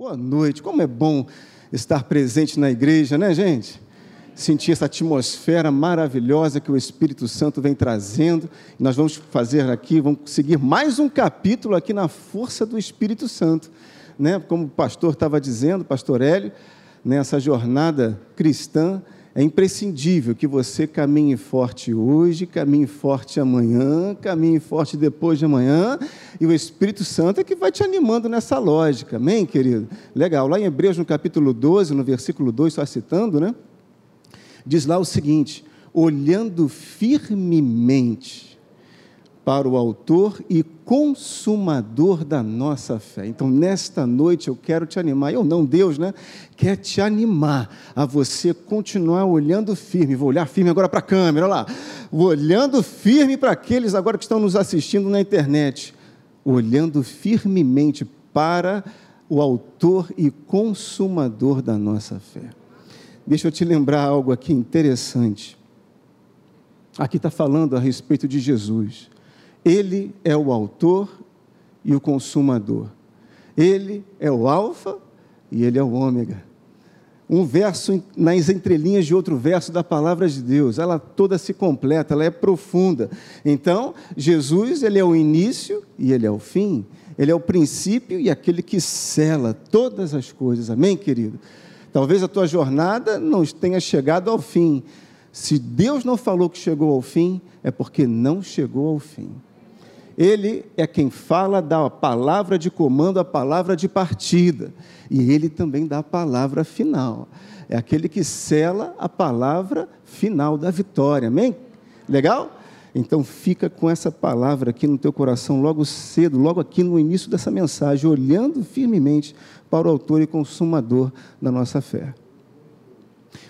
Boa noite. Como é bom estar presente na igreja, né, gente? Sentir essa atmosfera maravilhosa que o Espírito Santo vem trazendo. Nós vamos fazer aqui, vamos seguir mais um capítulo aqui na força do Espírito Santo, né? Como o pastor estava dizendo, pastor Hélio, nessa né, jornada cristã, é imprescindível que você caminhe forte hoje, caminhe forte amanhã, caminhe forte depois de amanhã, e o Espírito Santo é que vai te animando nessa lógica, amém, querido? Legal, lá em Hebreus, no capítulo 12, no versículo 2, só citando, né? Diz lá o seguinte: olhando firmemente para o Autor e Consumador da nossa fé. Então, nesta noite, eu quero te animar, eu não, Deus, né? Quer te animar a você continuar olhando firme. Vou olhar firme agora para a câmera, olha lá. Olhando firme para aqueles agora que estão nos assistindo na internet. Olhando firmemente para o Autor e Consumador da nossa fé. Deixa eu te lembrar algo aqui interessante. Aqui está falando a respeito de Jesus. Ele é o autor e o consumador. Ele é o Alfa e ele é o Ômega. Um verso nas entrelinhas de outro verso da palavra de Deus, ela toda se completa, ela é profunda. Então, Jesus, ele é o início e ele é o fim. Ele é o princípio e aquele que cela todas as coisas. Amém, querido? Talvez a tua jornada não tenha chegado ao fim. Se Deus não falou que chegou ao fim, é porque não chegou ao fim. Ele é quem fala da palavra de comando, a palavra de partida. E ele também dá a palavra final. É aquele que sela a palavra final da vitória. Amém? Legal? Então fica com essa palavra aqui no teu coração logo cedo, logo aqui no início dessa mensagem, olhando firmemente para o autor e consumador da nossa fé.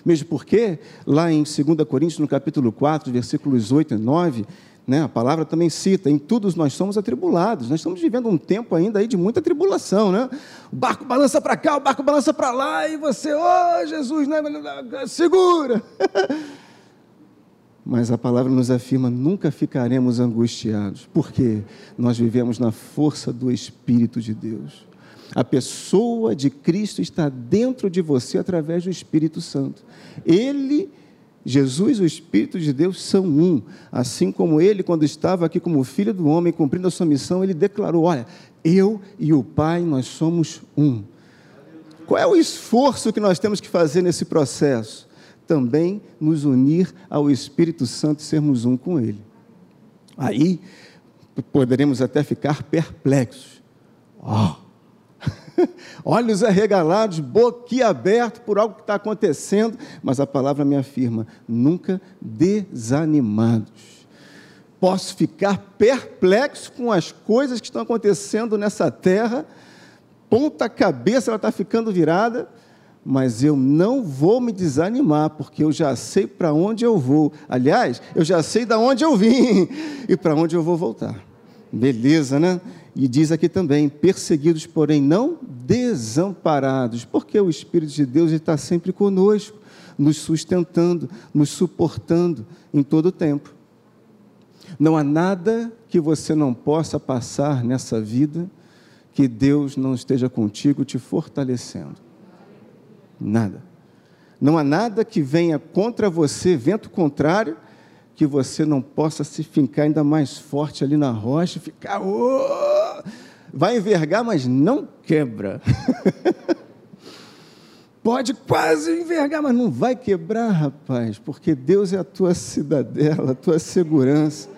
Mesmo porque, lá em 2 Coríntios, no capítulo 4, versículos 8 e 9, né? A palavra também cita, em tudo nós somos atribulados. Nós estamos vivendo um tempo ainda aí de muita tribulação, né? O barco balança para cá, o barco balança para lá, e você, oh Jesus, né? segura! Mas a palavra nos afirma: nunca ficaremos angustiados, porque nós vivemos na força do Espírito de Deus. A pessoa de Cristo está dentro de você através do Espírito Santo. Ele Jesus e o Espírito de Deus são um. Assim como ele, quando estava aqui como filho do homem, cumprindo a sua missão, ele declarou: Olha, eu e o Pai, nós somos um. Qual é o esforço que nós temos que fazer nesse processo? Também nos unir ao Espírito Santo e sermos um com Ele. Aí poderemos até ficar perplexos. Oh, olhos arregalados, boquiaberto por algo que está acontecendo, mas a palavra me afirma: nunca desanimados. Posso ficar perplexo com as coisas que estão acontecendo nessa terra, ponta cabeça ela está ficando virada, mas eu não vou me desanimar, porque eu já sei para onde eu vou. Aliás, eu já sei de onde eu vim e para onde eu vou voltar. Beleza, né? E diz aqui também: perseguidos, porém não desamparados, porque o Espírito de Deus está sempre conosco, nos sustentando, nos suportando em todo o tempo. Não há nada que você não possa passar nessa vida que Deus não esteja contigo te fortalecendo. Nada. Não há nada que venha contra você, vento contrário, que você não possa se fincar ainda mais forte ali na rocha, ficar. Oh! Vai envergar, mas não quebra. Pode quase envergar, mas não vai quebrar, rapaz, porque Deus é a tua cidadela, a tua segurança.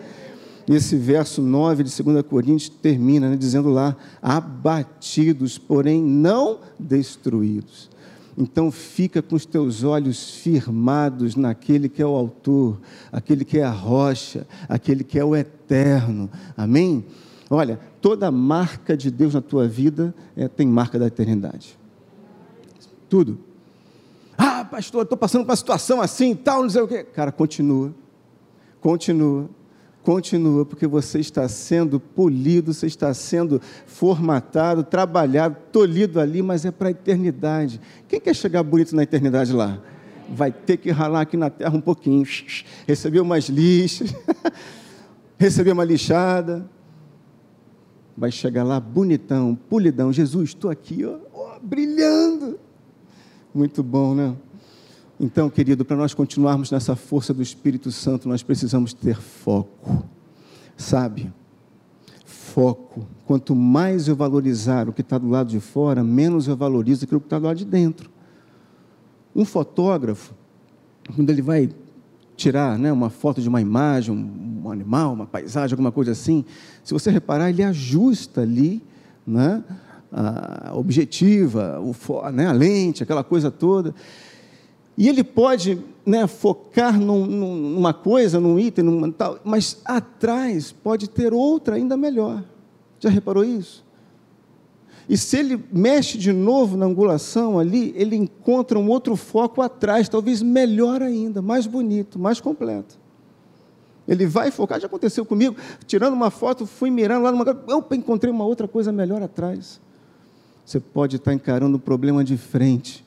E esse verso 9 de 2 Coríntios termina né, dizendo lá: abatidos, porém não destruídos. Então fica com os teus olhos firmados naquele que é o autor, aquele que é a rocha, aquele que é o eterno. Amém? Olha, toda marca de Deus na tua vida é, tem marca da eternidade. Tudo. Ah, pastor, estou passando por uma situação assim tal, não sei o quê. Cara, continua. Continua Continua, porque você está sendo polido, você está sendo formatado, trabalhado, tolhido ali, mas é para a eternidade. Quem quer chegar bonito na eternidade lá? Vai ter que ralar aqui na terra um pouquinho, receber umas lixas, receber uma lixada. Vai chegar lá bonitão, polidão. Jesus, estou aqui, ó. Oh, brilhando. Muito bom, né? Então, querido, para nós continuarmos nessa força do Espírito Santo, nós precisamos ter foco. Sabe? Foco. Quanto mais eu valorizar o que está do lado de fora, menos eu valorizo aquilo que está do lado de dentro. Um fotógrafo, quando ele vai tirar né, uma foto de uma imagem, um animal, uma paisagem, alguma coisa assim, se você reparar, ele ajusta ali né, a objetiva, o, né, a lente, aquela coisa toda. E ele pode né, focar num, numa coisa, num item, num, tal, mas atrás pode ter outra ainda melhor. Já reparou isso? E se ele mexe de novo na angulação ali, ele encontra um outro foco atrás, talvez melhor ainda, mais bonito, mais completo. Ele vai focar, já aconteceu comigo, tirando uma foto, fui mirando lá numa. Opa, encontrei uma outra coisa melhor atrás. Você pode estar encarando o problema de frente.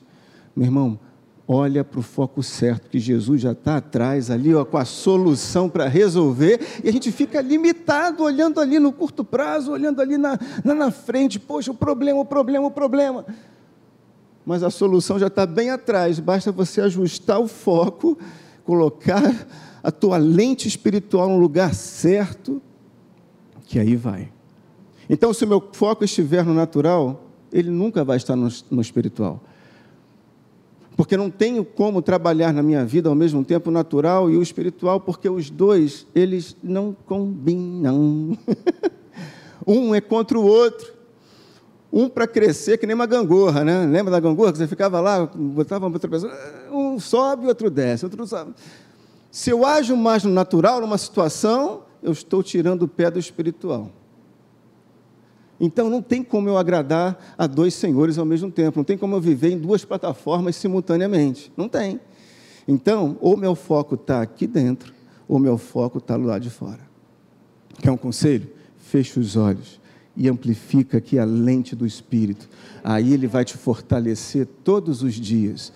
Meu irmão, olha para o foco certo, que Jesus já está atrás ali, ó, com a solução para resolver, e a gente fica limitado, olhando ali no curto prazo, olhando ali na, na, na frente, poxa, o problema, o problema, o problema. Mas a solução já está bem atrás, basta você ajustar o foco, colocar a tua lente espiritual no lugar certo, que aí vai. Então, se o meu foco estiver no natural, ele nunca vai estar no, no espiritual porque não tenho como trabalhar na minha vida ao mesmo tempo o natural e o espiritual, porque os dois, eles não combinam. um é contra o outro. Um para crescer, que nem uma gangorra, né? Lembra da gangorra que você ficava lá, botava outra pessoa, um sobe, outro desce, outro sobe. Se eu ajo mais no natural, numa situação, eu estou tirando o pé do espiritual. Então não tem como eu agradar a dois senhores ao mesmo tempo, não tem como eu viver em duas plataformas simultaneamente. Não tem. Então, ou meu foco está aqui dentro, ou meu foco está lado de fora. Quer um conselho? Feche os olhos e amplifica aqui a lente do Espírito. Aí ele vai te fortalecer todos os dias.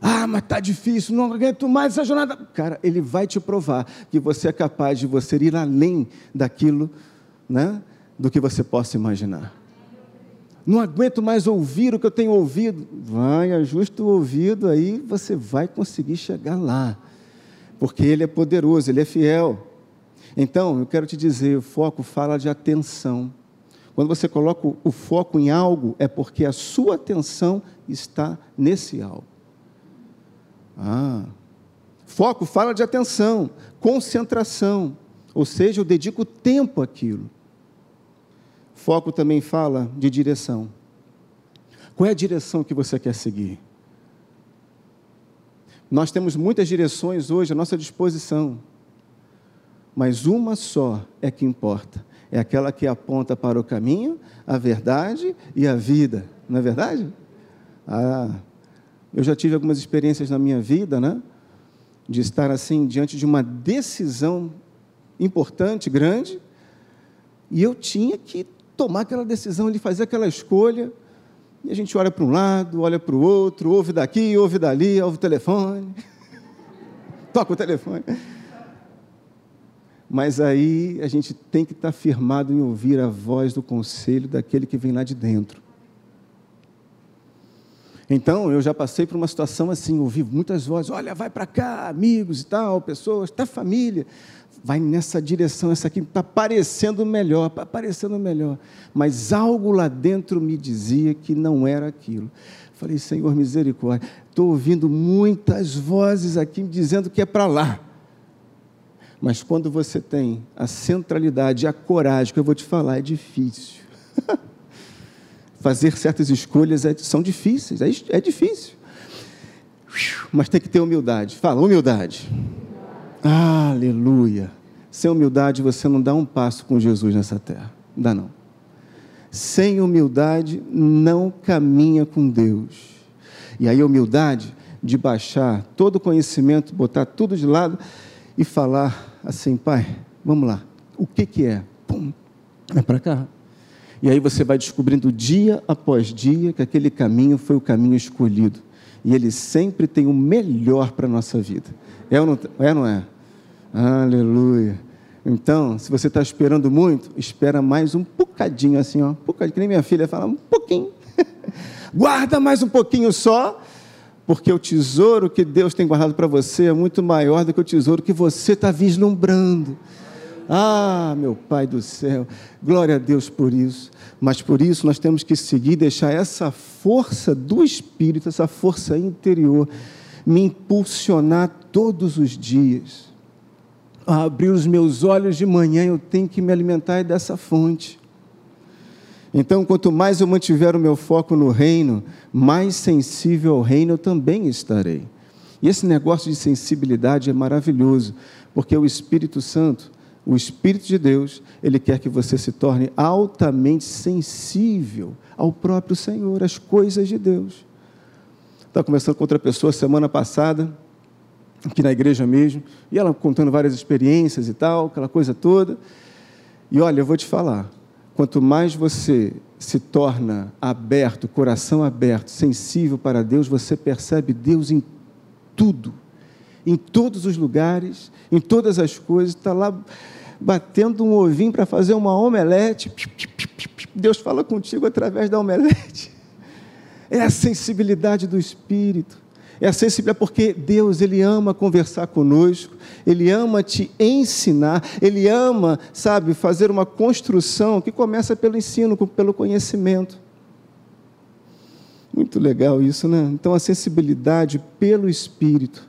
Ah, mas está difícil, não aguento mais essa jornada. Cara, ele vai te provar que você é capaz de você ir além daquilo, né? Do que você possa imaginar. Não aguento mais ouvir o que eu tenho ouvido. Vai, ajusta o ouvido, aí você vai conseguir chegar lá. Porque Ele é poderoso, Ele é fiel. Então, eu quero te dizer: o foco fala de atenção. Quando você coloca o foco em algo, é porque a sua atenção está nesse algo. Ah, foco fala de atenção, concentração, ou seja, eu dedico tempo àquilo. Foco também fala de direção. Qual é a direção que você quer seguir? Nós temos muitas direções hoje à nossa disposição, mas uma só é que importa. É aquela que aponta para o caminho, a verdade e a vida. Não é verdade? Ah, eu já tive algumas experiências na minha vida, né? De estar assim diante de uma decisão importante, grande, e eu tinha que tomar aquela decisão, de fazer aquela escolha. E a gente olha para um lado, olha para o outro, ouve daqui, ouve dali, ouve o telefone, toca o telefone. Mas aí a gente tem que estar firmado em ouvir a voz do conselho daquele que vem lá de dentro. Então, eu já passei por uma situação assim, ouvi muitas vozes, olha, vai para cá, amigos e tal, pessoas, até família vai nessa direção, essa aqui está parecendo melhor, está parecendo melhor. Mas algo lá dentro me dizia que não era aquilo. Falei, Senhor, misericórdia, estou ouvindo muitas vozes aqui me dizendo que é para lá. Mas quando você tem a centralidade, a coragem, que eu vou te falar, é difícil. Fazer certas escolhas é, são difíceis, é, é difícil. Mas tem que ter humildade. Fala, humildade. Aleluia. Sem humildade você não dá um passo com Jesus nessa terra. Não dá não. Sem humildade não caminha com Deus. E aí a humildade de baixar todo o conhecimento, botar tudo de lado e falar assim, pai, vamos lá. O que que é? Pum, é para cá. E aí você vai descobrindo dia após dia que aquele caminho foi o caminho escolhido. E ele sempre tem o melhor para a nossa vida. É ou não é? Não é? Aleluia. Então, se você está esperando muito, espera mais um bocadinho assim, ó, um bocadinho, que nem minha filha fala, um pouquinho. Guarda mais um pouquinho só, porque o tesouro que Deus tem guardado para você é muito maior do que o tesouro que você está vislumbrando. Ah, meu Pai do céu, glória a Deus por isso. Mas por isso nós temos que seguir, deixar essa força do Espírito, essa força interior, me impulsionar todos os dias. Abrir os meus olhos de manhã, eu tenho que me alimentar dessa fonte. Então, quanto mais eu mantiver o meu foco no reino, mais sensível ao reino eu também estarei. E esse negócio de sensibilidade é maravilhoso, porque o Espírito Santo, o Espírito de Deus, ele quer que você se torne altamente sensível ao próprio Senhor, às coisas de Deus. Estava conversando com outra pessoa semana passada, aqui na igreja mesmo, e ela contando várias experiências e tal, aquela coisa toda. E olha, eu vou te falar, quanto mais você se torna aberto, coração aberto, sensível para Deus, você percebe Deus em tudo, em todos os lugares, em todas as coisas, está lá batendo um ovinho para fazer uma omelete. Deus fala contigo através da omelete. É a sensibilidade do Espírito. É a sensibilidade porque Deus, Ele ama conversar conosco, Ele ama te ensinar, Ele ama, sabe, fazer uma construção que começa pelo ensino, pelo conhecimento. Muito legal isso, né? Então, a sensibilidade pelo Espírito.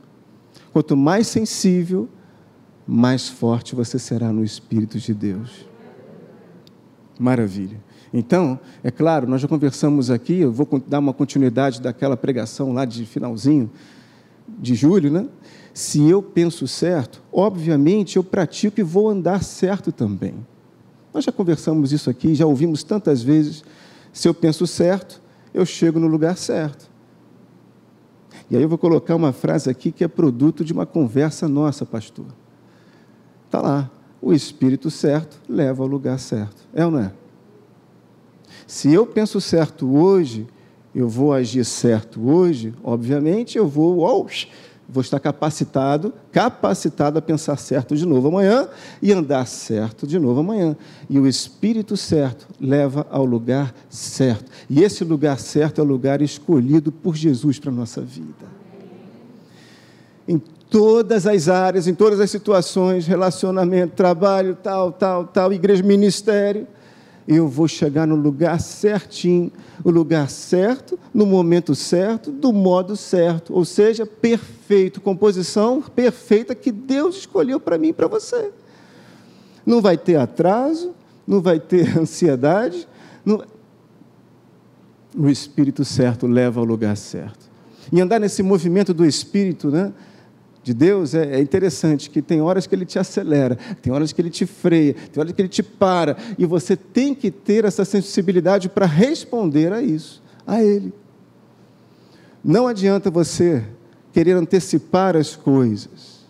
Quanto mais sensível, mais forte você será no Espírito de Deus. Maravilha. Então, é claro, nós já conversamos aqui, eu vou dar uma continuidade daquela pregação lá de finalzinho de julho, né? Se eu penso certo, obviamente eu pratico e vou andar certo também. Nós já conversamos isso aqui, já ouvimos tantas vezes. Se eu penso certo, eu chego no lugar certo. E aí eu vou colocar uma frase aqui que é produto de uma conversa nossa, pastor. Está lá. O espírito certo leva ao lugar certo. É ou não é? Se eu penso certo hoje, eu vou agir certo hoje, obviamente eu vou, oh, vou estar capacitado, capacitado a pensar certo de novo amanhã e andar certo de novo amanhã. E o espírito certo leva ao lugar certo. E esse lugar certo é o lugar escolhido por Jesus para a nossa vida. Em todas as áreas, em todas as situações, relacionamento, trabalho, tal, tal, tal, igreja, ministério, eu vou chegar no lugar certinho, o lugar certo, no momento certo, do modo certo, ou seja, perfeito, composição perfeita que Deus escolheu para mim e para você. Não vai ter atraso, não vai ter ansiedade, não... o Espírito certo leva ao lugar certo. E andar nesse movimento do Espírito, né? De Deus é, é, interessante que tem horas que ele te acelera, tem horas que ele te freia, tem horas que ele te para, e você tem que ter essa sensibilidade para responder a isso, a ele. Não adianta você querer antecipar as coisas.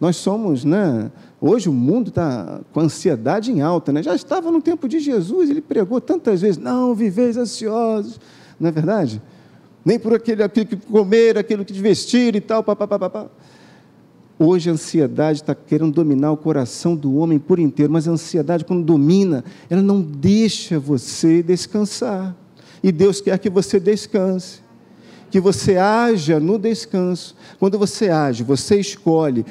Nós somos, né? Hoje o mundo está com ansiedade em alta, né? Já estava no tempo de Jesus, ele pregou tantas vezes: não viveis ansiosos, não é verdade? Nem por aquele, aquilo que comer, aquilo que vestir e tal, papapá. Pá, pá, pá. Hoje a ansiedade está querendo dominar o coração do homem por inteiro, mas a ansiedade, quando domina, ela não deixa você descansar. E Deus quer que você descanse, que você haja no descanso. Quando você age, você escolhe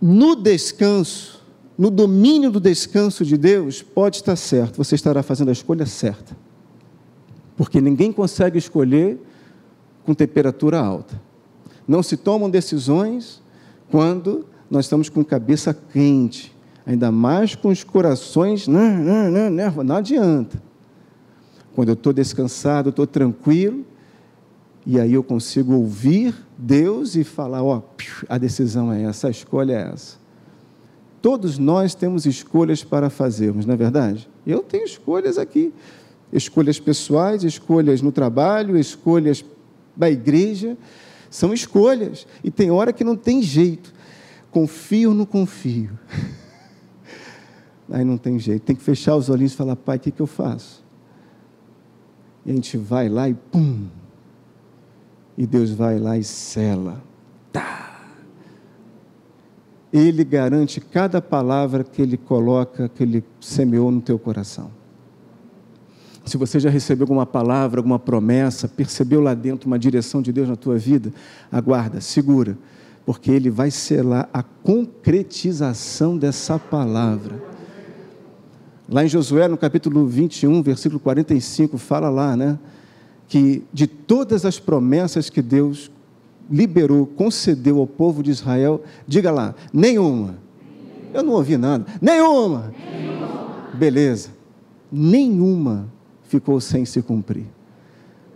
no descanso, no domínio do descanso de Deus, pode estar certo, você estará fazendo a escolha certa. Porque ninguém consegue escolher com temperatura alta. Não se tomam decisões quando nós estamos com cabeça quente, ainda mais com os corações, não, não, não, não, adianta. Quando eu estou descansado, estou tranquilo, e aí eu consigo ouvir Deus e falar: ó, a decisão é essa, a escolha é essa. Todos nós temos escolhas para fazermos, não é verdade? Eu tenho escolhas aqui, escolhas pessoais, escolhas no trabalho, escolhas da igreja. São escolhas. E tem hora que não tem jeito. Confio ou não confio? Aí não tem jeito. Tem que fechar os olhinhos e falar, pai, o que, que eu faço? E a gente vai lá e pum. E Deus vai lá e sela. Tá. Ele garante cada palavra que Ele coloca, que Ele semeou no teu coração. Se você já recebeu alguma palavra, alguma promessa, percebeu lá dentro uma direção de Deus na tua vida, aguarda, segura, porque Ele vai selar a concretização dessa palavra. Lá em Josué, no capítulo 21, versículo 45, fala lá, né? Que de todas as promessas que Deus liberou, concedeu ao povo de Israel, diga lá, nenhuma. Eu não ouvi nada. Nenhuma. nenhuma. Beleza. Nenhuma ficou sem se cumprir.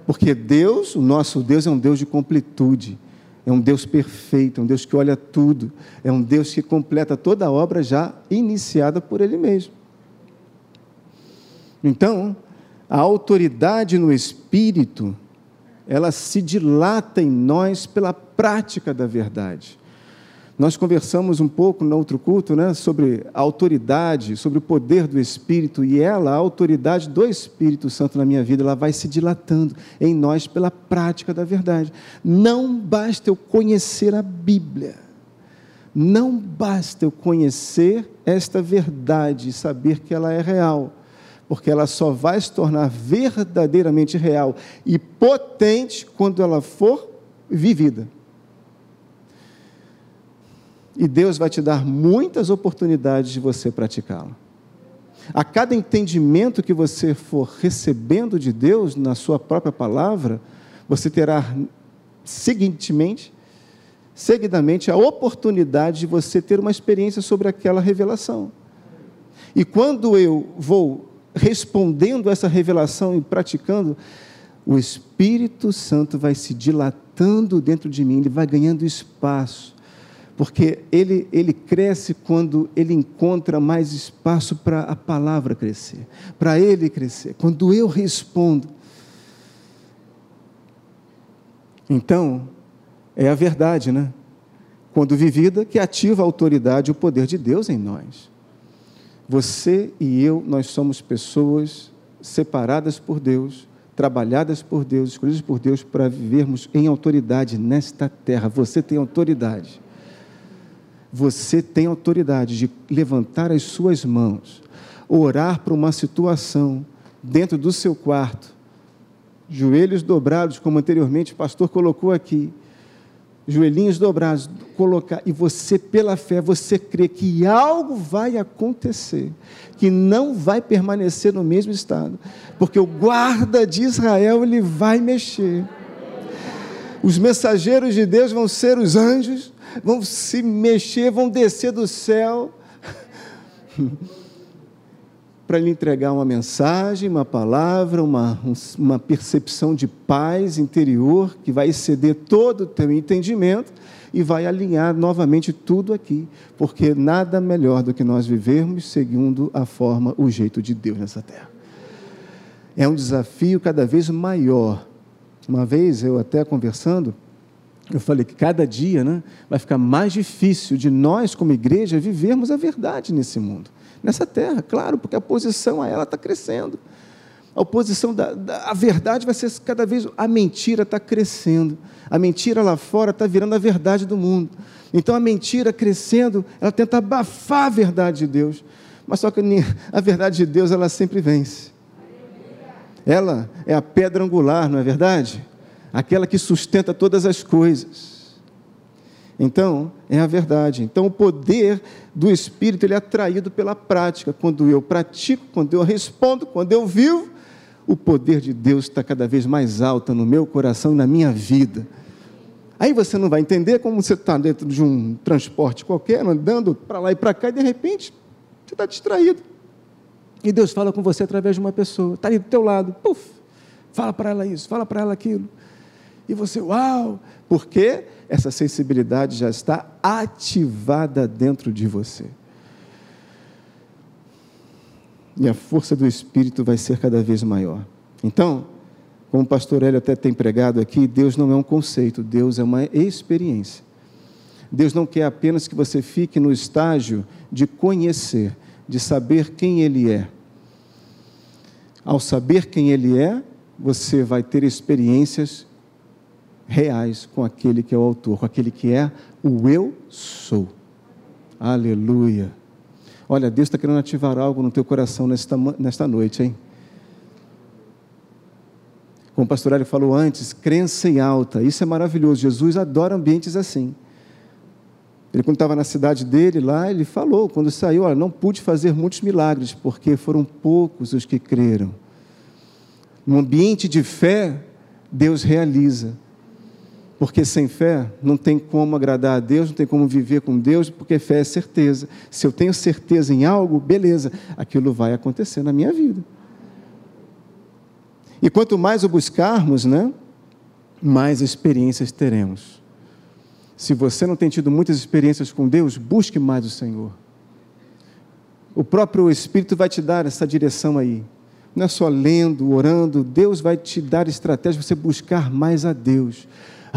Porque Deus, o nosso Deus, é um Deus de completude. É um Deus perfeito, é um Deus que olha tudo, é um Deus que completa toda a obra já iniciada por Ele mesmo. Então, a autoridade no Espírito, ela se dilata em nós pela prática da verdade. Nós conversamos um pouco no outro culto né, sobre a autoridade, sobre o poder do Espírito, e ela, a autoridade do Espírito Santo na minha vida, ela vai se dilatando em nós pela prática da verdade. Não basta eu conhecer a Bíblia, não basta eu conhecer esta verdade e saber que ela é real, porque ela só vai se tornar verdadeiramente real e potente quando ela for vivida. E Deus vai te dar muitas oportunidades de você praticá-la. A cada entendimento que você for recebendo de Deus na sua própria palavra, você terá seguintemente, seguidamente, a oportunidade de você ter uma experiência sobre aquela revelação. E quando eu vou respondendo essa revelação e praticando, o Espírito Santo vai se dilatando dentro de mim, ele vai ganhando espaço porque ele, ele cresce quando ele encontra mais espaço para a palavra crescer, para ele crescer. Quando eu respondo. Então, é a verdade, né? Quando vivida, que ativa a autoridade e o poder de Deus em nós. Você e eu, nós somos pessoas separadas por Deus, trabalhadas por Deus, escolhidas por Deus para vivermos em autoridade nesta terra. Você tem autoridade você tem autoridade de levantar as suas mãos, orar para uma situação dentro do seu quarto, joelhos dobrados, como anteriormente o pastor colocou aqui, joelhinhos dobrados, colocar, e você, pela fé, você crê que algo vai acontecer, que não vai permanecer no mesmo estado, porque o guarda de Israel, ele vai mexer. Os mensageiros de Deus vão ser os anjos, vão se mexer, vão descer do céu para lhe entregar uma mensagem, uma palavra, uma, uma percepção de paz interior que vai exceder todo o teu entendimento e vai alinhar novamente tudo aqui, porque nada melhor do que nós vivermos segundo a forma, o jeito de Deus nessa terra. É um desafio cada vez maior. Uma vez eu até conversando, eu falei que cada dia né, vai ficar mais difícil de nós, como igreja, vivermos a verdade nesse mundo, nessa terra, claro, porque a oposição a ela está crescendo. A oposição da, da a verdade vai ser cada vez. A mentira está crescendo. A mentira lá fora está virando a verdade do mundo. Então a mentira crescendo, ela tenta abafar a verdade de Deus. Mas só que a verdade de Deus, ela sempre vence. Ela é a pedra angular, não é verdade? Aquela que sustenta todas as coisas. Então, é a verdade. Então, o poder do Espírito ele é atraído pela prática. Quando eu pratico, quando eu respondo, quando eu vivo, o poder de Deus está cada vez mais alto no meu coração e na minha vida. Aí você não vai entender como você está dentro de um transporte qualquer, andando para lá e para cá, e de repente você está distraído. E Deus fala com você através de uma pessoa, está ali do teu lado, puf, fala para ela isso, fala para ela aquilo. E você, uau! Porque essa sensibilidade já está ativada dentro de você. E a força do Espírito vai ser cada vez maior. Então, como o pastor Hélio até tem pregado aqui, Deus não é um conceito, Deus é uma experiência. Deus não quer apenas que você fique no estágio de conhecer, de saber quem Ele é. Ao saber quem Ele é, você vai ter experiências reais com aquele que é o autor, com aquele que é o eu sou. Aleluia. Olha, Deus está querendo ativar algo no teu coração nesta, nesta noite, hein? Como o pastor Hélio falou antes, crença em alta. Isso é maravilhoso. Jesus adora ambientes assim. Ele, quando estava na cidade dele lá, ele falou, quando saiu, olha, não pude fazer muitos milagres, porque foram poucos os que creram. No ambiente de fé, Deus realiza. Porque sem fé não tem como agradar a Deus, não tem como viver com Deus, porque fé é certeza. Se eu tenho certeza em algo, beleza, aquilo vai acontecer na minha vida. E quanto mais o buscarmos, né, mais experiências teremos. Se você não tem tido muitas experiências com Deus, busque mais o Senhor. O próprio Espírito vai te dar essa direção aí. Não é só lendo, orando, Deus vai te dar estratégia para você buscar mais a Deus.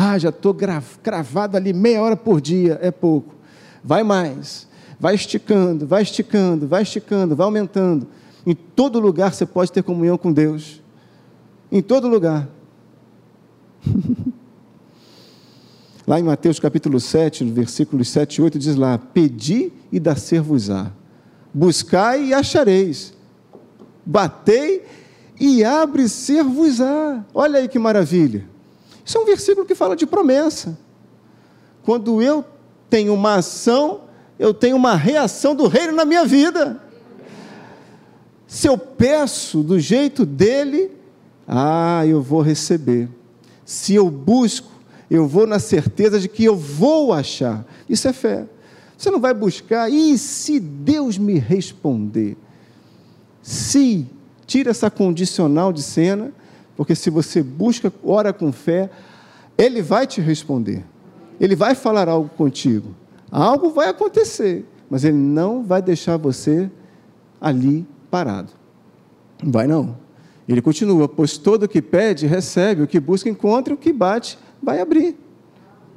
Ah, já estou cravado ali meia hora por dia, é pouco. Vai mais, vai esticando, vai esticando, vai esticando, vai aumentando. Em todo lugar você pode ter comunhão com Deus. Em todo lugar. lá em Mateus capítulo 7, no versículos 7 e 8, diz lá: Pedi e dá vos á buscai e achareis, batei e abre vos á Olha aí que maravilha. Isso é um versículo que fala de promessa. Quando eu tenho uma ação, eu tenho uma reação do reino na minha vida. Se eu peço do jeito dele, ah, eu vou receber. Se eu busco, eu vou na certeza de que eu vou achar. Isso é fé. Você não vai buscar, e se Deus me responder? Se, tira essa condicional de cena porque se você busca, ora com fé, Ele vai te responder. Ele vai falar algo contigo. Algo vai acontecer, mas Ele não vai deixar você ali parado. Não vai não. Ele continua, pois todo o que pede, recebe, o que busca, encontra, o que bate, vai abrir.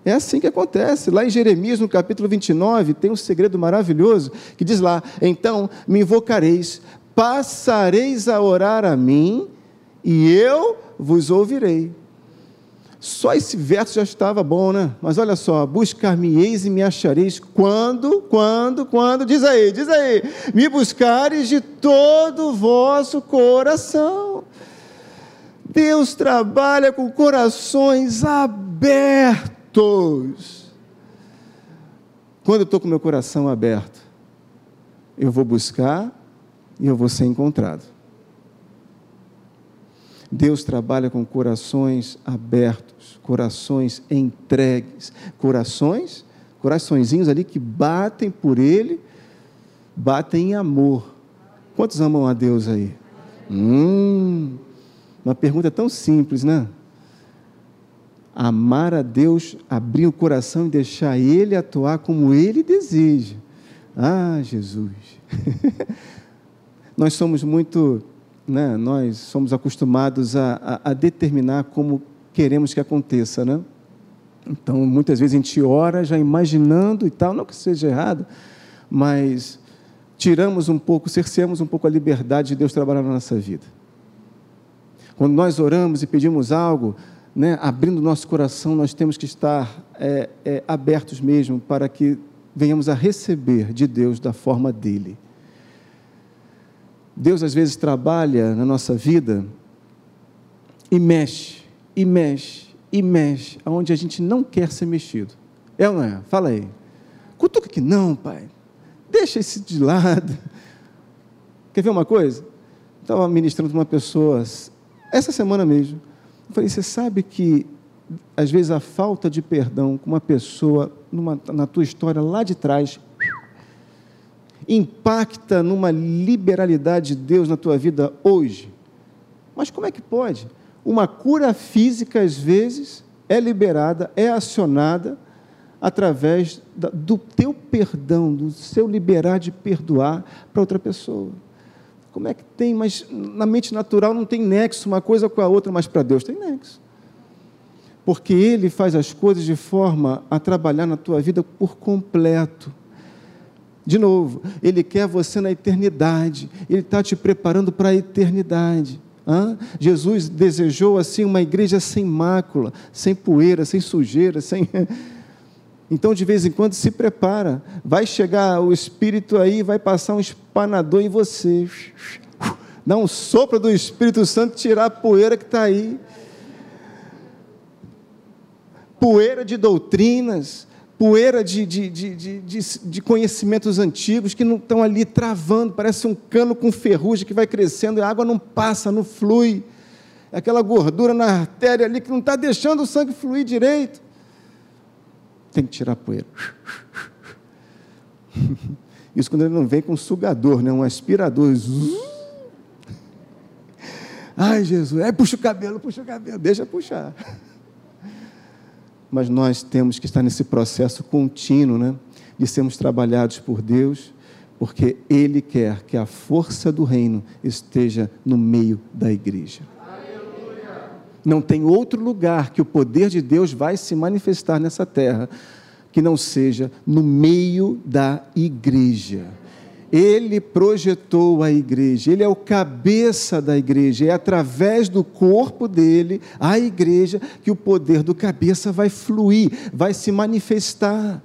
É assim que acontece. Lá em Jeremias, no capítulo 29, tem um segredo maravilhoso que diz lá: Então me invocareis, passareis a orar a mim, e eu vos ouvirei. Só esse verso já estava bom, né? Mas olha só, buscar-me-eis e me achareis quando, quando, quando, diz aí, diz aí, me buscares de todo o vosso coração. Deus trabalha com corações abertos. Quando eu estou com meu coração aberto, eu vou buscar e eu vou ser encontrado. Deus trabalha com corações abertos, corações entregues, corações, coraçõezinhos ali que batem por Ele, batem em amor. Quantos amam a Deus aí? Hum, uma pergunta tão simples, né? Amar a Deus, abrir o coração e deixar Ele atuar como Ele deseja. Ah, Jesus! Nós somos muito né, nós somos acostumados a, a, a, determinar como queremos que aconteça, né? Então, muitas vezes a gente ora já imaginando e tal, não que seja errado, mas tiramos um pouco, cerceamos um pouco a liberdade de Deus trabalhar na nossa vida. Quando nós oramos e pedimos algo, né, abrindo nosso coração, nós temos que estar é, é, abertos mesmo para que venhamos a receber de Deus da forma dele. Deus às vezes trabalha na nossa vida e mexe, e mexe, e mexe, aonde a gente não quer ser mexido. É ou não é? Fala aí. Cutuca que não, pai. Deixa esse de lado. Quer ver uma coisa? Estava ministrando para uma pessoa essa semana mesmo. Eu falei, você sabe que às vezes a falta de perdão com uma pessoa numa, na tua história lá de trás impacta numa liberalidade de Deus na tua vida hoje. Mas como é que pode? Uma cura física, às vezes, é liberada, é acionada através do teu perdão, do seu liberar de perdoar para outra pessoa. Como é que tem? Mas na mente natural não tem nexo uma coisa com a outra, mas para Deus tem nexo. Porque Ele faz as coisas de forma a trabalhar na tua vida por completo. De novo, Ele quer você na eternidade, Ele está te preparando para a eternidade. Hã? Jesus desejou assim uma igreja sem mácula, sem poeira, sem sujeira, sem. Então, de vez em quando, se prepara. Vai chegar o Espírito aí, vai passar um espanador em você. Dá um sopro do Espírito Santo, tirar a poeira que está aí. poeira de doutrinas, poeira de, de, de, de, conhecimentos antigos que não estão ali travando, parece um cano com ferrugem que vai crescendo e a água não passa, não flui. É aquela gordura na artéria ali que não está deixando o sangue fluir direito. Tem que tirar a poeira. Isso quando ele não vem com um sugador, né? um aspirador. Ai, Jesus, é, puxa o cabelo, puxa o cabelo, deixa puxar. Mas nós temos que estar nesse processo contínuo, né? De sermos trabalhados por Deus, porque Ele quer que a força do reino esteja no meio da igreja. Não tem outro lugar que o poder de Deus vai se manifestar nessa terra que não seja no meio da igreja. Ele projetou a igreja, ele é o cabeça da igreja, é através do corpo dele, a igreja, que o poder do cabeça vai fluir, vai se manifestar.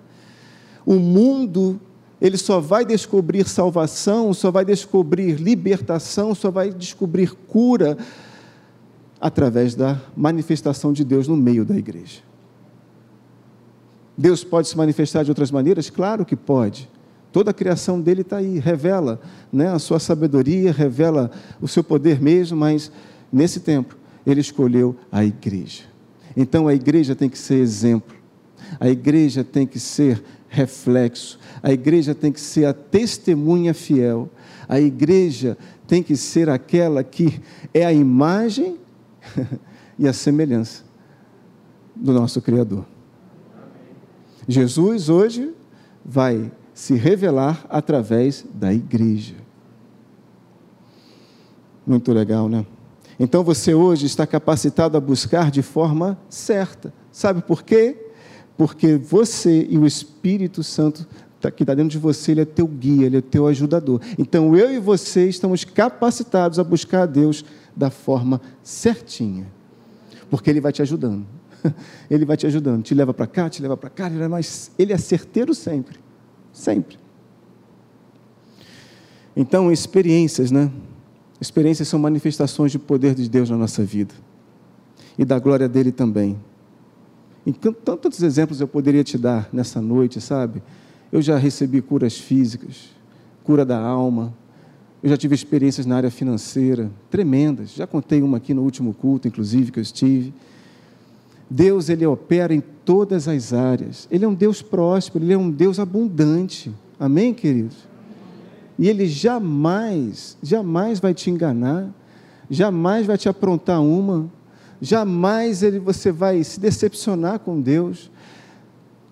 O mundo, ele só vai descobrir salvação, só vai descobrir libertação, só vai descobrir cura através da manifestação de Deus no meio da igreja. Deus pode se manifestar de outras maneiras? Claro que pode. Toda a criação dele está aí, revela né, a sua sabedoria, revela o seu poder mesmo, mas nesse tempo ele escolheu a igreja. Então a igreja tem que ser exemplo, a igreja tem que ser reflexo, a igreja tem que ser a testemunha fiel, a igreja tem que ser aquela que é a imagem e a semelhança do nosso Criador. Jesus hoje vai se revelar através da igreja. Muito legal, né? Então você hoje está capacitado a buscar de forma certa. Sabe por quê? Porque você e o Espírito Santo tá, que está dentro de você, ele é teu guia, ele é teu ajudador. Então eu e você estamos capacitados a buscar a Deus da forma certinha, porque ele vai te ajudando. Ele vai te ajudando, te leva para cá, te leva para cá, mas ele é certeiro sempre. Sempre. Então, experiências, né? Experiências são manifestações de poder de Deus na nossa vida e da glória dele também. Então, tantos exemplos eu poderia te dar nessa noite, sabe? Eu já recebi curas físicas, cura da alma, eu já tive experiências na área financeira tremendas. Já contei uma aqui no último culto, inclusive, que eu estive. Deus ele opera em todas as áreas. Ele é um Deus próspero, ele é um Deus abundante. Amém, queridos? E ele jamais, jamais vai te enganar, jamais vai te aprontar uma, jamais ele, você vai se decepcionar com Deus,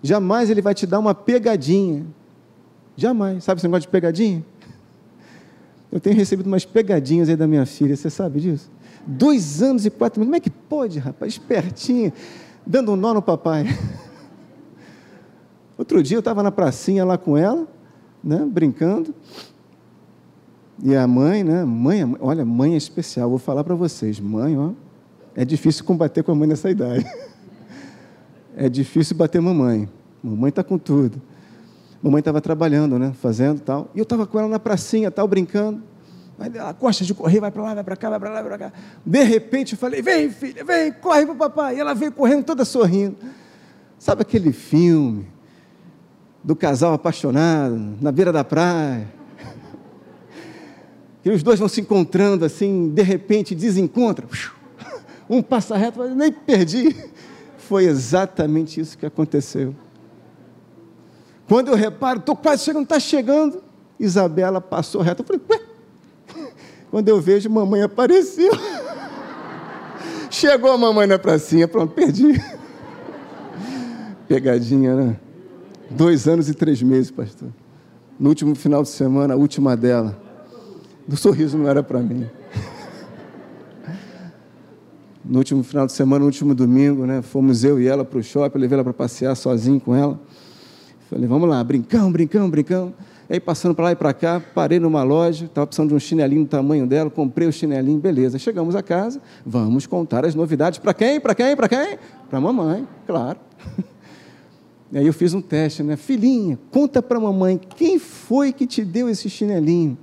jamais ele vai te dar uma pegadinha. Jamais. Sabe esse negócio de pegadinha? Eu tenho recebido umas pegadinhas aí da minha filha, você sabe disso? Dois anos e quatro meses. Como é que pode, rapaz? Espertinho, dando um nó no papai. Outro dia eu estava na pracinha lá com ela, né, brincando. E a mãe, né? Mãe, olha, mãe é especial. Vou falar para vocês, mãe, ó, é difícil combater com a mãe nessa idade. É difícil bater mamãe. Mamãe está com tudo. Mamãe estava trabalhando, né? Fazendo tal. E eu estava com ela na pracinha, tal, brincando. Ela gosta de correr, vai para lá, vai para cá, vai para lá, vai para cá. De repente eu falei: vem, filha, vem, corre para o papai. E ela veio correndo toda sorrindo. Sabe aquele filme do casal apaixonado na beira da praia? E os dois vão se encontrando assim, de repente desencontram. Um passa reto, mas nem perdi. Foi exatamente isso que aconteceu. Quando eu reparo, estou quase chegando, está chegando. Isabela passou reto. Eu falei, ué, quando eu vejo, mamãe apareceu. Chegou a mamãe na pracinha, pronto, perdi. Pegadinha, né? Dois anos e três meses, pastor. No último final de semana, a última dela. O sorriso não era para mim. No último final de semana, no último domingo, né? Fomos eu e ela para o shopping, eu levei ela para passear sozinho com ela. Falei, vamos lá, brincamos, brincamos, brincamos. Aí passando para lá e para cá, parei numa loja, estava precisando de um chinelinho do tamanho dela, comprei o chinelinho, beleza. Chegamos a casa, vamos contar as novidades. Para quem? Para quem? Para quem? Para mamãe, claro. E aí eu fiz um teste, né? Filhinha, conta para mamãe, quem foi que te deu esse chinelinho?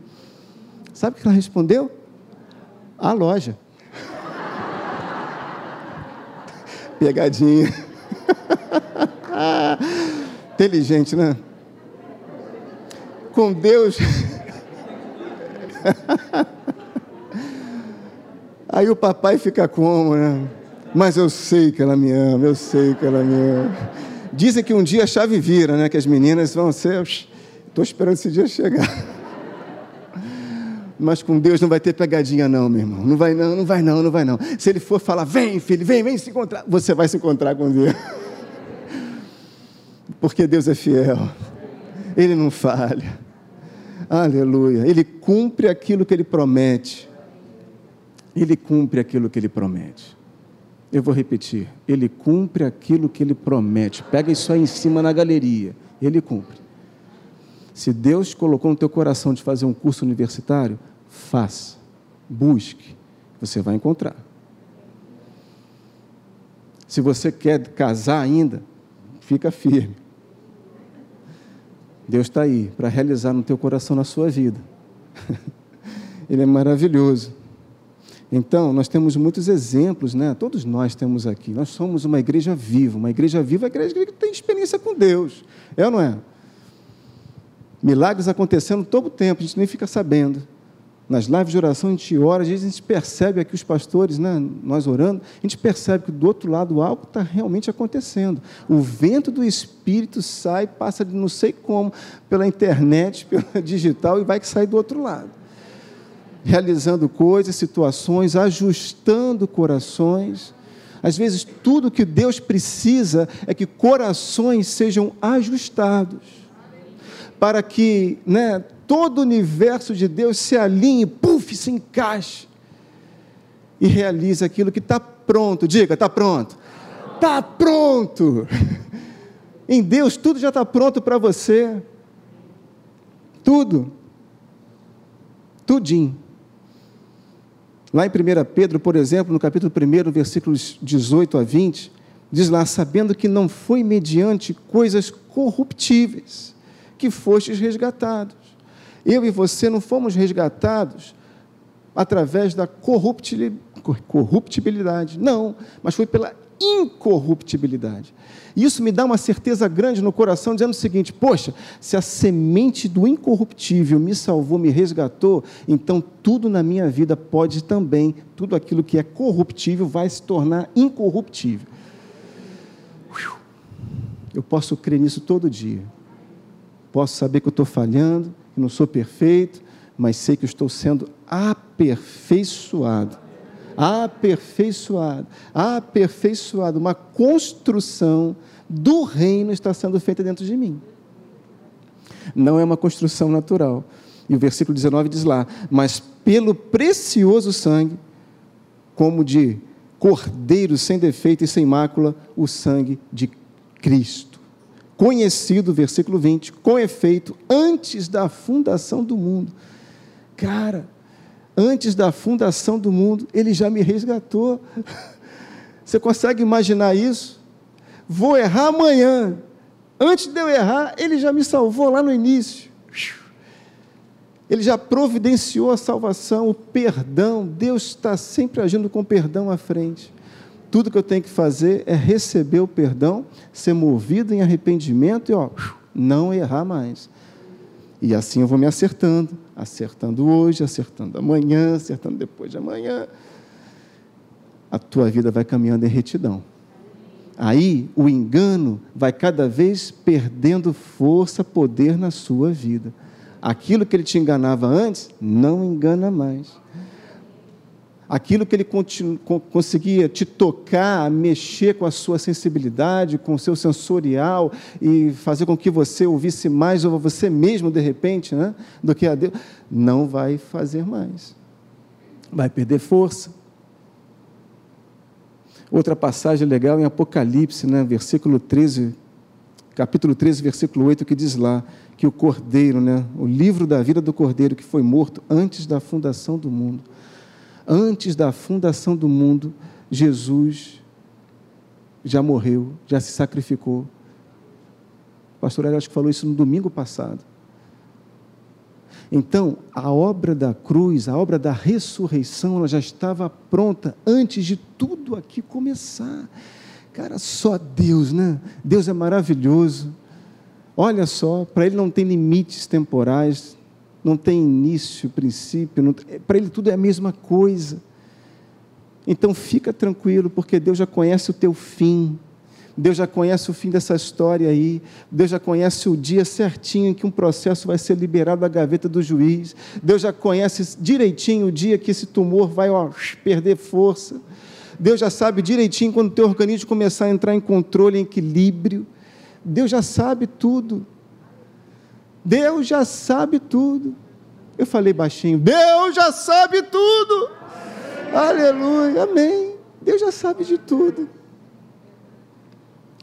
Sabe o que ela respondeu? A loja. Pegadinha. Inteligente, né? Com Deus. Aí o papai fica como, né? Mas eu sei que ela me ama, eu sei que ela me ama. Dizem que um dia a chave vira, né? Que as meninas vão ser. Estou esperando esse dia chegar. Mas com Deus não vai ter pegadinha, não, meu irmão. Não vai, não, não vai, não, não vai, não. Se ele for falar, vem, filho, vem, vem se encontrar, você vai se encontrar com Deus. Porque Deus é fiel. Ele não falha. Aleluia. Ele cumpre aquilo que ele promete. Ele cumpre aquilo que ele promete. Eu vou repetir. Ele cumpre aquilo que ele promete. Pega isso aí em cima na galeria. Ele cumpre. Se Deus colocou no teu coração de fazer um curso universitário, faça. Busque. Você vai encontrar. Se você quer casar ainda, fica firme. Deus está aí para realizar no teu coração, na sua vida. Ele é maravilhoso. Então, nós temos muitos exemplos, né? Todos nós temos aqui. Nós somos uma igreja viva. Uma igreja viva é uma igreja que tem experiência com Deus. É ou não é? Milagres acontecendo todo o tempo, a gente nem fica sabendo. Nas lives de oração a gente ora, às vezes a gente percebe aqui os pastores, né, nós orando, a gente percebe que do outro lado algo está realmente acontecendo. O vento do Espírito sai, passa de não sei como, pela internet, pela digital e vai que sai do outro lado realizando coisas, situações, ajustando corações. Às vezes, tudo que Deus precisa é que corações sejam ajustados, para que né, todo o universo de Deus se alinhe, puf, se encaixe e realize aquilo que está pronto. Diga, está pronto. Está pronto. Em Deus, tudo já está pronto para você. Tudo. Tudinho. Lá em 1 Pedro, por exemplo, no capítulo 1, versículos 18 a 20, diz lá: Sabendo que não foi mediante coisas corruptíveis que fostes resgatados. Eu e você não fomos resgatados através da corruptibilidade, não, mas foi pela incorruptibilidade. Isso me dá uma certeza grande no coração, dizendo o seguinte: poxa, se a semente do incorruptível me salvou, me resgatou, então tudo na minha vida pode também, tudo aquilo que é corruptível vai se tornar incorruptível. Eu posso crer nisso todo dia. Posso saber que eu estou falhando, que não sou perfeito, mas sei que estou sendo aperfeiçoado aperfeiçoado, aperfeiçoado, uma construção do reino está sendo feita dentro de mim. Não é uma construção natural. E o versículo 19 diz lá: Mas pelo precioso sangue, como de cordeiro sem defeito e sem mácula, o sangue de Cristo. Conhecido, versículo 20, com efeito, antes da fundação do mundo. Cara, antes da fundação do mundo, ele já me resgatou. Você consegue imaginar isso? Vou errar amanhã. Antes de eu errar, ele já me salvou lá no início. Ele já providenciou a salvação, o perdão. Deus está sempre agindo com perdão à frente. Tudo que eu tenho que fazer é receber o perdão, ser movido em arrependimento e ó, não errar mais. E assim eu vou me acertando, acertando hoje, acertando amanhã, acertando depois de amanhã. A tua vida vai caminhando em retidão. Aí o engano vai cada vez perdendo força, poder na sua vida. Aquilo que ele te enganava antes, não engana mais aquilo que ele conseguia te tocar, mexer com a sua sensibilidade, com o seu sensorial e fazer com que você ouvisse mais ou você mesmo de repente, né, do que a Deus, não vai fazer mais. Vai perder força. Outra passagem legal em Apocalipse, né, versículo 13, capítulo 13, versículo 8, que diz lá que o Cordeiro, né, o livro da vida do Cordeiro que foi morto antes da fundação do mundo, Antes da fundação do mundo, Jesus já morreu, já se sacrificou. O pastor Hélio acho que falou isso no domingo passado. Então, a obra da cruz, a obra da ressurreição, ela já estava pronta antes de tudo aqui começar. Cara, só Deus, né? Deus é maravilhoso. Olha só, para Ele não tem limites temporais, não tem início, princípio, para Ele tudo é a mesma coisa. Então fica tranquilo, porque Deus já conhece o teu fim. Deus já conhece o fim dessa história aí. Deus já conhece o dia certinho em que um processo vai ser liberado da gaveta do juiz. Deus já conhece direitinho o dia que esse tumor vai ó, perder força. Deus já sabe direitinho quando o teu organismo começar a entrar em controle, em equilíbrio. Deus já sabe tudo. Deus já sabe tudo. Eu falei baixinho, Deus já sabe tudo. Aleluia, amém. Deus já sabe de tudo.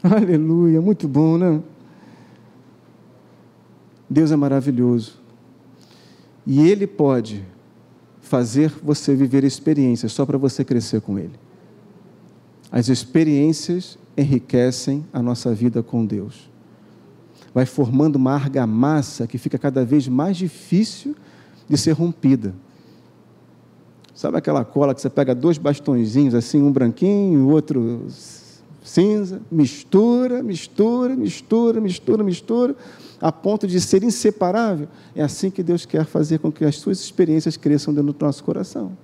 Aleluia, muito bom, né? Deus é maravilhoso. E Ele pode fazer você viver experiências só para você crescer com Ele. As experiências enriquecem a nossa vida com Deus. Vai formando uma argamassa que fica cada vez mais difícil de ser rompida. Sabe aquela cola que você pega dois bastõezinhos, assim, um branquinho, o outro cinza, mistura, mistura, mistura, mistura, mistura, a ponto de ser inseparável. É assim que Deus quer fazer com que as suas experiências cresçam dentro do nosso coração.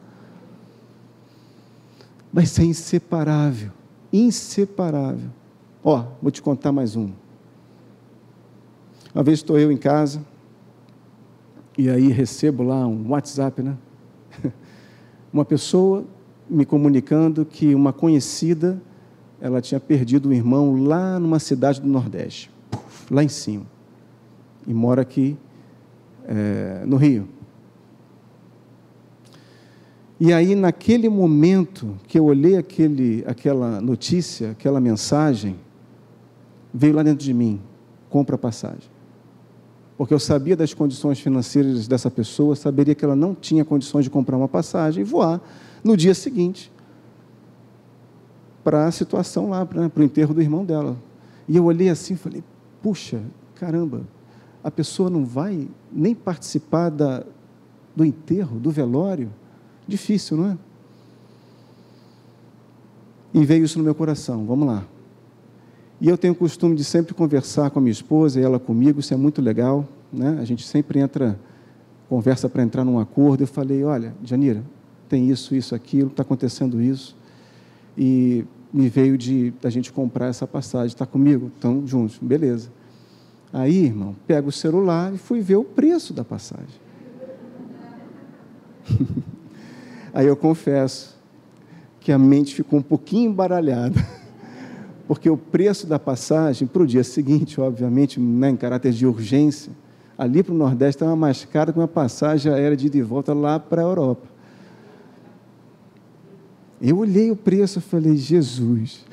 Vai ser inseparável, inseparável. Ó, vou te contar mais um. Uma vez estou eu em casa, e aí recebo lá um WhatsApp, né? Uma pessoa me comunicando que uma conhecida ela tinha perdido um irmão lá numa cidade do Nordeste, lá em cima, e mora aqui é, no Rio. E aí, naquele momento que eu olhei aquele, aquela notícia, aquela mensagem, veio lá dentro de mim: compra a passagem. Porque eu sabia das condições financeiras dessa pessoa, saberia que ela não tinha condições de comprar uma passagem e voar no dia seguinte para a situação lá, para, para o enterro do irmão dela. E eu olhei assim e falei: puxa, caramba, a pessoa não vai nem participar da, do enterro, do velório? Difícil, não é? E veio isso no meu coração, vamos lá. E eu tenho o costume de sempre conversar com a minha esposa e ela comigo, isso é muito legal, né? A gente sempre entra, conversa para entrar num acordo. Eu falei: olha, Janira, tem isso, isso, aquilo, está acontecendo isso. E me veio de a gente comprar essa passagem. Está comigo? Estão juntos. Beleza. Aí, irmão, pego o celular e fui ver o preço da passagem. Aí eu confesso que a mente ficou um pouquinho embaralhada, porque o preço da passagem para o dia seguinte, obviamente, né, em caráter de urgência, ali para o Nordeste estava mais caro que uma passagem aérea de ida e volta lá para a Europa. Eu olhei o preço e falei, Jesus.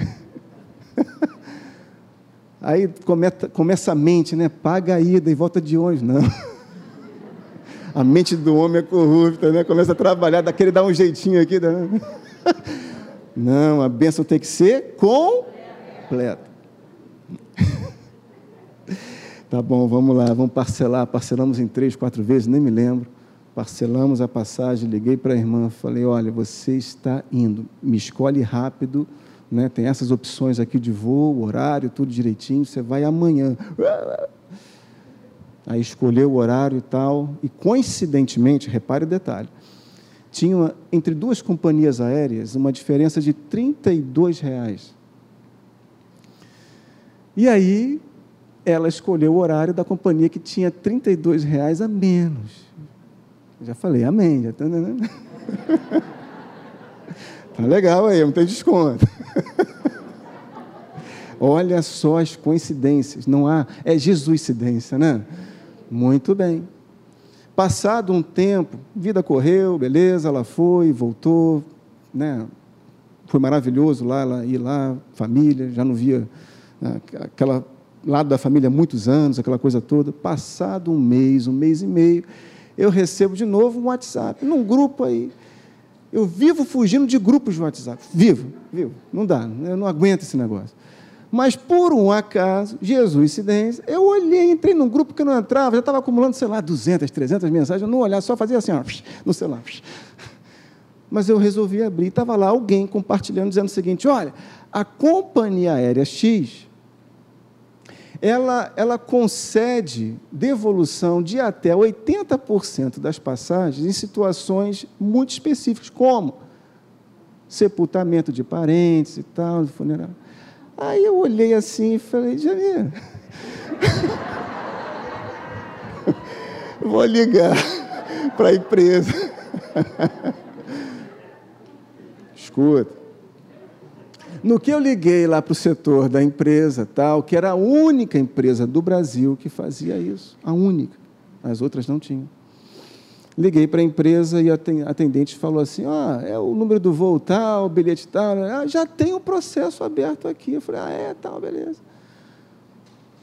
Aí começa, começa a mente, né? Paga a ida e volta de ônibus. Não. A mente do homem é corrupta, né? Começa a trabalhar, daquele dar um jeitinho aqui. Não, a bênção tem que ser Tá bom, vamos lá, vamos parcelar. Parcelamos em três, quatro vezes, nem me lembro parcelamos a passagem, liguei para a irmã, falei, olha, você está indo, me escolhe rápido, né? tem essas opções aqui de voo, horário, tudo direitinho, você vai amanhã. Aí escolheu o horário e tal, e coincidentemente, repare o detalhe, tinha entre duas companhias aéreas uma diferença de 32 reais. E aí ela escolheu o horário da companhia que tinha 32 reais a menos. Já falei, amém. Já tá, né, né? tá legal aí, não tem desconto. Olha só as coincidências, não há, é Jesuscidência, né? Muito bem. Passado um tempo, vida correu, beleza, ela foi, voltou, né? Foi maravilhoso lá, ela ir lá, família, já não via aquela lado da família há muitos anos, aquela coisa toda. Passado um mês, um mês e meio, eu recebo de novo um WhatsApp, num grupo aí. Eu vivo fugindo de grupos de WhatsApp. Vivo, vivo. Não dá, eu não aguento esse negócio. Mas por um acaso, Jesus incidência, eu olhei, entrei num grupo que eu não entrava, já estava acumulando, sei lá, 200, 300 mensagens, eu não olhava, só fazia assim, ó, no celular. Mas eu resolvi abrir, estava lá alguém compartilhando, dizendo o seguinte: olha, A companhia aérea X, ela, ela concede devolução de até 80% das passagens em situações muito específicas, como sepultamento de parentes e tal, funeral. Aí eu olhei assim e falei, Jamir, vou ligar para a empresa. Escuta. No que eu liguei lá para o setor da empresa, tal, que era a única empresa do Brasil que fazia isso, a única. As outras não tinham. Liguei para a empresa e a atendente falou assim: ah, é o número do voo tal, o bilhete tal. Ah, já tem o processo aberto aqui. Eu falei: ah, é, tal, beleza.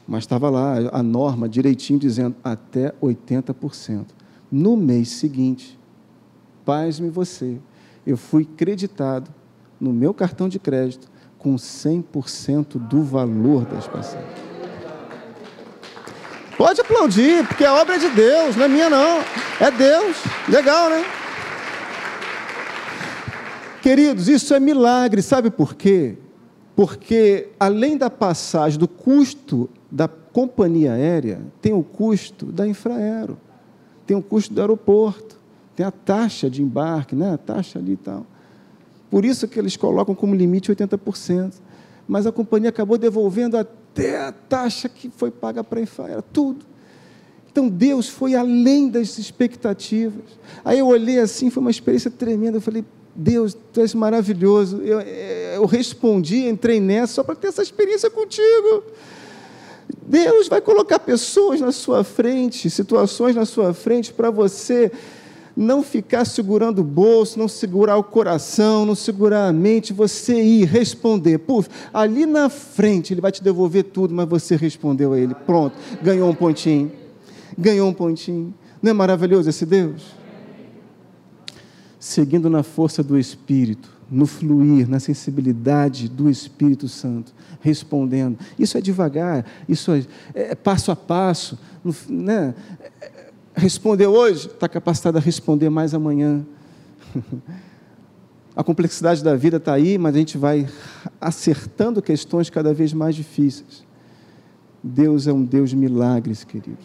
Mas estava lá a norma direitinho dizendo até 80%. No mês seguinte, paz-me você, eu fui creditado no meu cartão de crédito com 100% do valor das passagens. Pode aplaudir, porque a obra é de Deus, não é minha não. É Deus. Legal, né? Queridos, isso é milagre, sabe por quê? Porque além da passagem do custo da companhia aérea, tem o custo da infraero, tem o custo do aeroporto, tem a taxa de embarque, né? a taxa ali e tal. Por isso que eles colocam como limite 80%. Mas a companhia acabou devolvendo até a taxa que foi paga para a Infraero, tudo. Então Deus foi além das expectativas. Aí eu olhei assim, foi uma experiência tremenda. Eu falei, Deus, tu és maravilhoso. Eu, eu respondi, entrei nessa só para ter essa experiência contigo. Deus vai colocar pessoas na sua frente, situações na sua frente para você não ficar segurando o bolso, não segurar o coração, não segurar a mente, você ir responder. Puf, ali na frente ele vai te devolver tudo, mas você respondeu a ele. Pronto, ganhou um pontinho. Ganhou um pontinho. Não é maravilhoso esse Deus? Seguindo na força do Espírito, no fluir, na sensibilidade do Espírito Santo, respondendo. Isso é devagar, isso é, é passo a passo, né? Respondeu hoje, está capacitado a responder mais amanhã. A complexidade da vida está aí, mas a gente vai acertando questões cada vez mais difíceis. Deus é um Deus de milagres, queridos.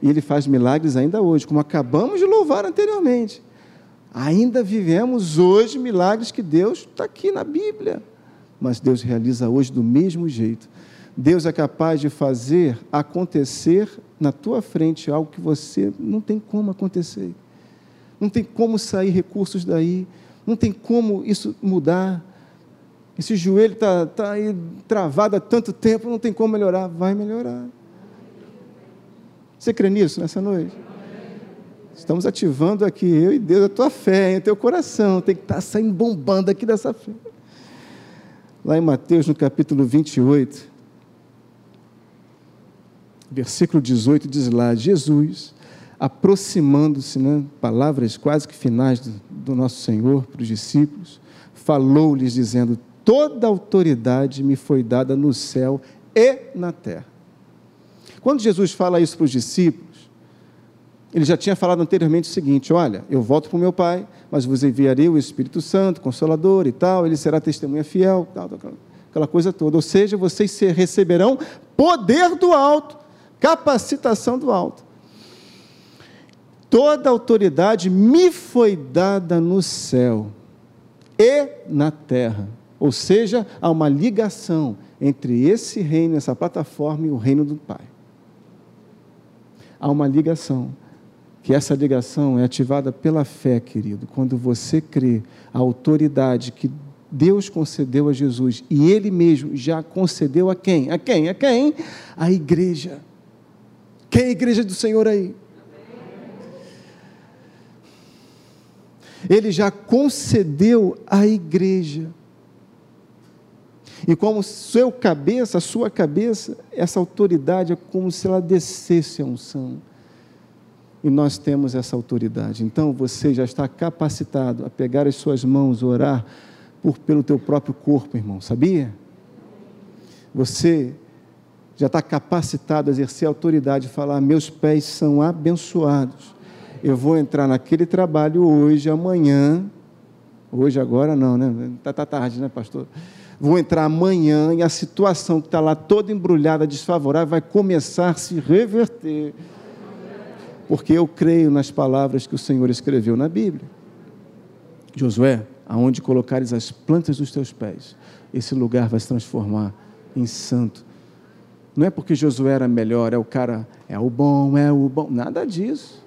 E Ele faz milagres ainda hoje, como acabamos de louvar anteriormente. Ainda vivemos hoje milagres que Deus está aqui na Bíblia. Mas Deus realiza hoje do mesmo jeito. Deus é capaz de fazer acontecer na tua frente algo que você não tem como acontecer. Não tem como sair recursos daí. Não tem como isso mudar. Esse joelho está tá aí travado há tanto tempo, não tem como melhorar. Vai melhorar. Você crê nisso nessa noite? Estamos ativando aqui, eu e Deus, a tua fé, o teu coração. Tem que estar tá saindo bombando aqui dessa fé. Lá em Mateus, no capítulo 28, versículo 18 diz lá: Jesus, aproximando-se, né, palavras quase que finais do, do nosso Senhor para os discípulos, falou-lhes dizendo: Toda autoridade me foi dada no céu e na terra. Quando Jesus fala isso para os discípulos, ele já tinha falado anteriormente o seguinte: Olha, eu volto para o meu Pai, mas vos enviarei o Espírito Santo, Consolador e tal, ele será testemunha fiel, tal, tal, aquela coisa toda. Ou seja, vocês receberão poder do alto capacitação do alto. Toda autoridade me foi dada no céu e na terra. Ou seja, há uma ligação entre esse reino, essa plataforma e o reino do Pai. Há uma ligação. Que essa ligação é ativada pela fé, querido. Quando você crê a autoridade que Deus concedeu a Jesus e Ele mesmo já concedeu a quem? A quem? A quem? A igreja. Quem é a igreja do Senhor aí? Ele já concedeu à igreja. E como seu cabeça, a sua cabeça, essa autoridade é como se ela descesse a unção. E nós temos essa autoridade. Então você já está capacitado a pegar as suas mãos, orar por, pelo teu próprio corpo, irmão, sabia? Você já está capacitado a exercer a autoridade e falar: meus pés são abençoados. Eu vou entrar naquele trabalho hoje, amanhã. Hoje, agora não, né? Está tá tarde, né, pastor? vou entrar amanhã e a situação que está lá toda embrulhada, desfavorável, vai começar a se reverter. Porque eu creio nas palavras que o Senhor escreveu na Bíblia. Josué, aonde colocares as plantas dos teus pés, esse lugar vai se transformar em santo. Não é porque Josué era melhor, é o cara, é o bom, é o bom, nada disso.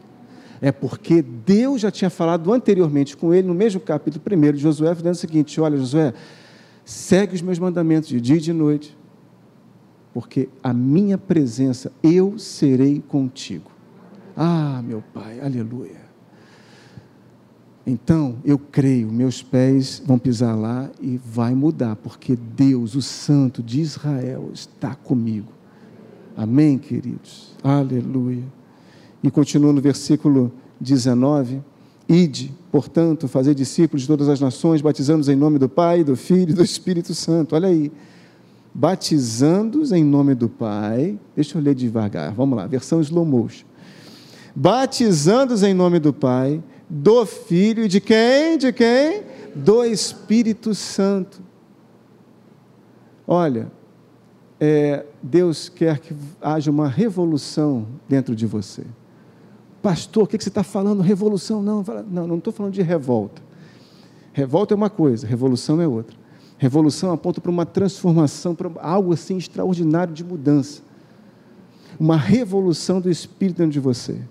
É porque Deus já tinha falado anteriormente com ele, no mesmo capítulo 1 de Josué, dizendo o seguinte: Olha, Josué, segue os meus mandamentos de dia e de noite, porque a minha presença, eu serei contigo. Ah, meu Pai, aleluia. Então, eu creio, meus pés vão pisar lá e vai mudar, porque Deus, o Santo de Israel, está comigo. Amém, queridos? Aleluia. E continua no versículo 19: Ide, portanto, fazer discípulos de todas as nações, batizando-os em nome do Pai, do Filho e do Espírito Santo. Olha aí. Batizando-os em nome do Pai. Deixa eu ler devagar. Vamos lá, versão slow motion. Batizando-os em nome do Pai do Filho e de quem? De quem? Do Espírito Santo. Olha, é, Deus quer que haja uma revolução dentro de você. Pastor, o que você está falando? Revolução? Não, não, não estou falando de revolta. Revolta é uma coisa, revolução é outra. Revolução aponta para uma transformação, para algo assim extraordinário de mudança. Uma revolução do Espírito dentro de você.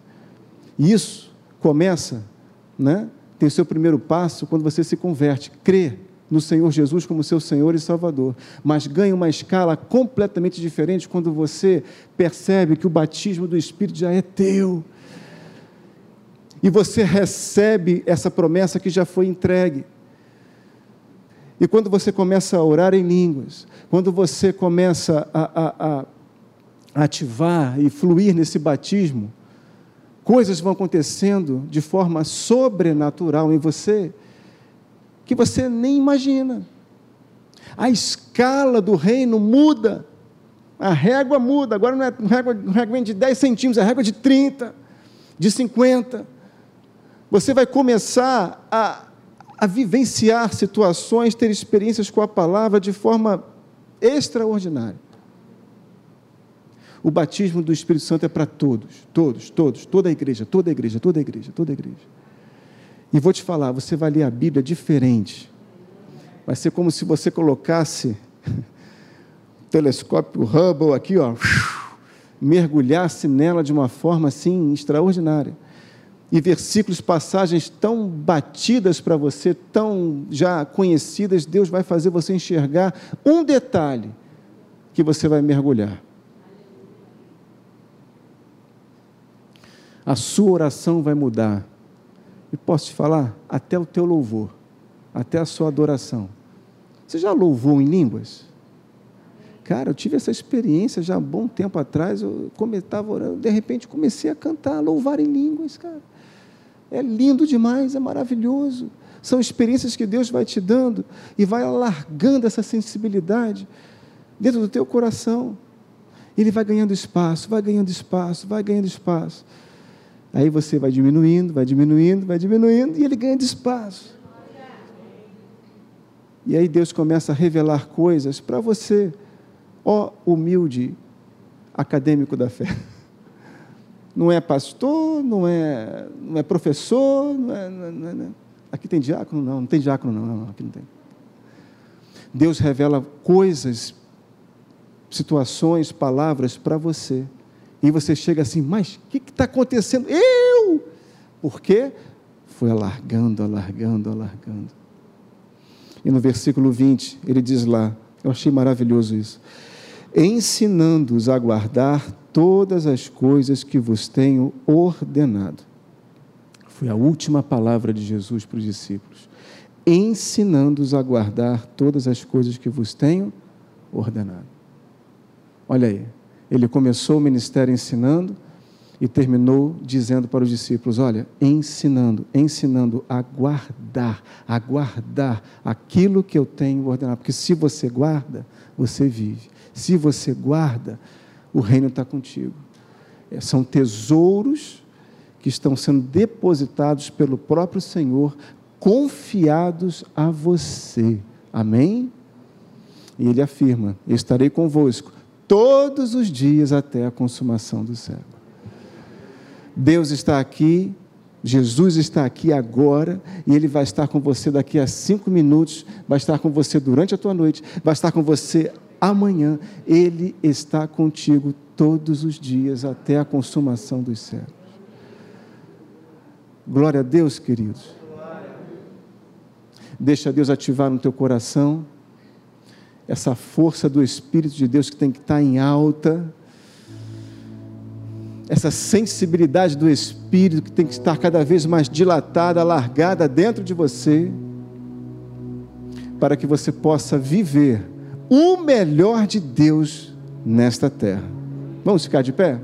E isso começa né, tem o seu primeiro passo quando você se converte, crê no Senhor Jesus como seu Senhor e Salvador, mas ganha uma escala completamente diferente quando você percebe que o batismo do Espírito já é teu. E você recebe essa promessa que já foi entregue. E quando você começa a orar em línguas, quando você começa a, a, a ativar e fluir nesse batismo, coisas vão acontecendo de forma sobrenatural em você que você nem imagina. A escala do reino muda. A régua muda. Agora não é régua, régua de 10 centímetros, é régua de 30, de 50. Você vai começar a, a vivenciar situações, ter experiências com a palavra de forma extraordinária. O batismo do Espírito Santo é para todos, todos, todos, toda a igreja, toda a igreja, toda a igreja, toda a igreja. E vou te falar, você vai ler a Bíblia diferente. Vai ser como se você colocasse o telescópio Hubble aqui, ó, mergulhasse nela de uma forma assim extraordinária. E versículos, passagens tão batidas para você, tão já conhecidas, Deus vai fazer você enxergar um detalhe que você vai mergulhar. a sua oração vai mudar. E posso te falar? Até o teu louvor, até a sua adoração. Você já louvou em línguas? Cara, eu tive essa experiência já há bom tempo atrás. Eu estava orando, de repente comecei a cantar, louvar em línguas, cara. É lindo demais, é maravilhoso. São experiências que Deus vai te dando e vai alargando essa sensibilidade dentro do teu coração. Ele vai ganhando espaço, vai ganhando espaço, vai ganhando espaço. Aí você vai diminuindo, vai diminuindo, vai diminuindo e ele ganha de espaço. E aí Deus começa a revelar coisas para você, ó humilde acadêmico da fé. Não é pastor, não é, não é professor, não é, não é, não é. aqui tem diácono? Não, não tem diácono, não, não, aqui não tem. Deus revela coisas, situações, palavras para você e você chega assim, mas o que está acontecendo? Eu! Por quê? Foi alargando, alargando, alargando. E no versículo 20, ele diz lá, eu achei maravilhoso isso. Ensinando-os a guardar todas as coisas que vos tenho ordenado. Foi a última palavra de Jesus para os discípulos. Ensinando-os a guardar todas as coisas que vos tenho ordenado. Olha aí, ele começou o ministério ensinando e terminou dizendo para os discípulos: Olha, ensinando, ensinando a guardar, a guardar aquilo que eu tenho ordenado. Porque se você guarda, você vive. Se você guarda, o reino está contigo. É, são tesouros que estão sendo depositados pelo próprio Senhor, confiados a você. Amém? E ele afirma: estarei convosco todos os dias até a consumação do século. Deus está aqui, Jesus está aqui agora, e Ele vai estar com você daqui a cinco minutos, vai estar com você durante a tua noite, vai estar com você amanhã. Ele está contigo todos os dias até a consumação dos séculos. Glória a Deus, queridos. Deixa Deus ativar no teu coração essa força do Espírito de Deus que tem que estar em alta, essa sensibilidade do Espírito que tem que estar cada vez mais dilatada, alargada dentro de você, para que você possa viver o melhor de Deus nesta terra. Vamos ficar de pé?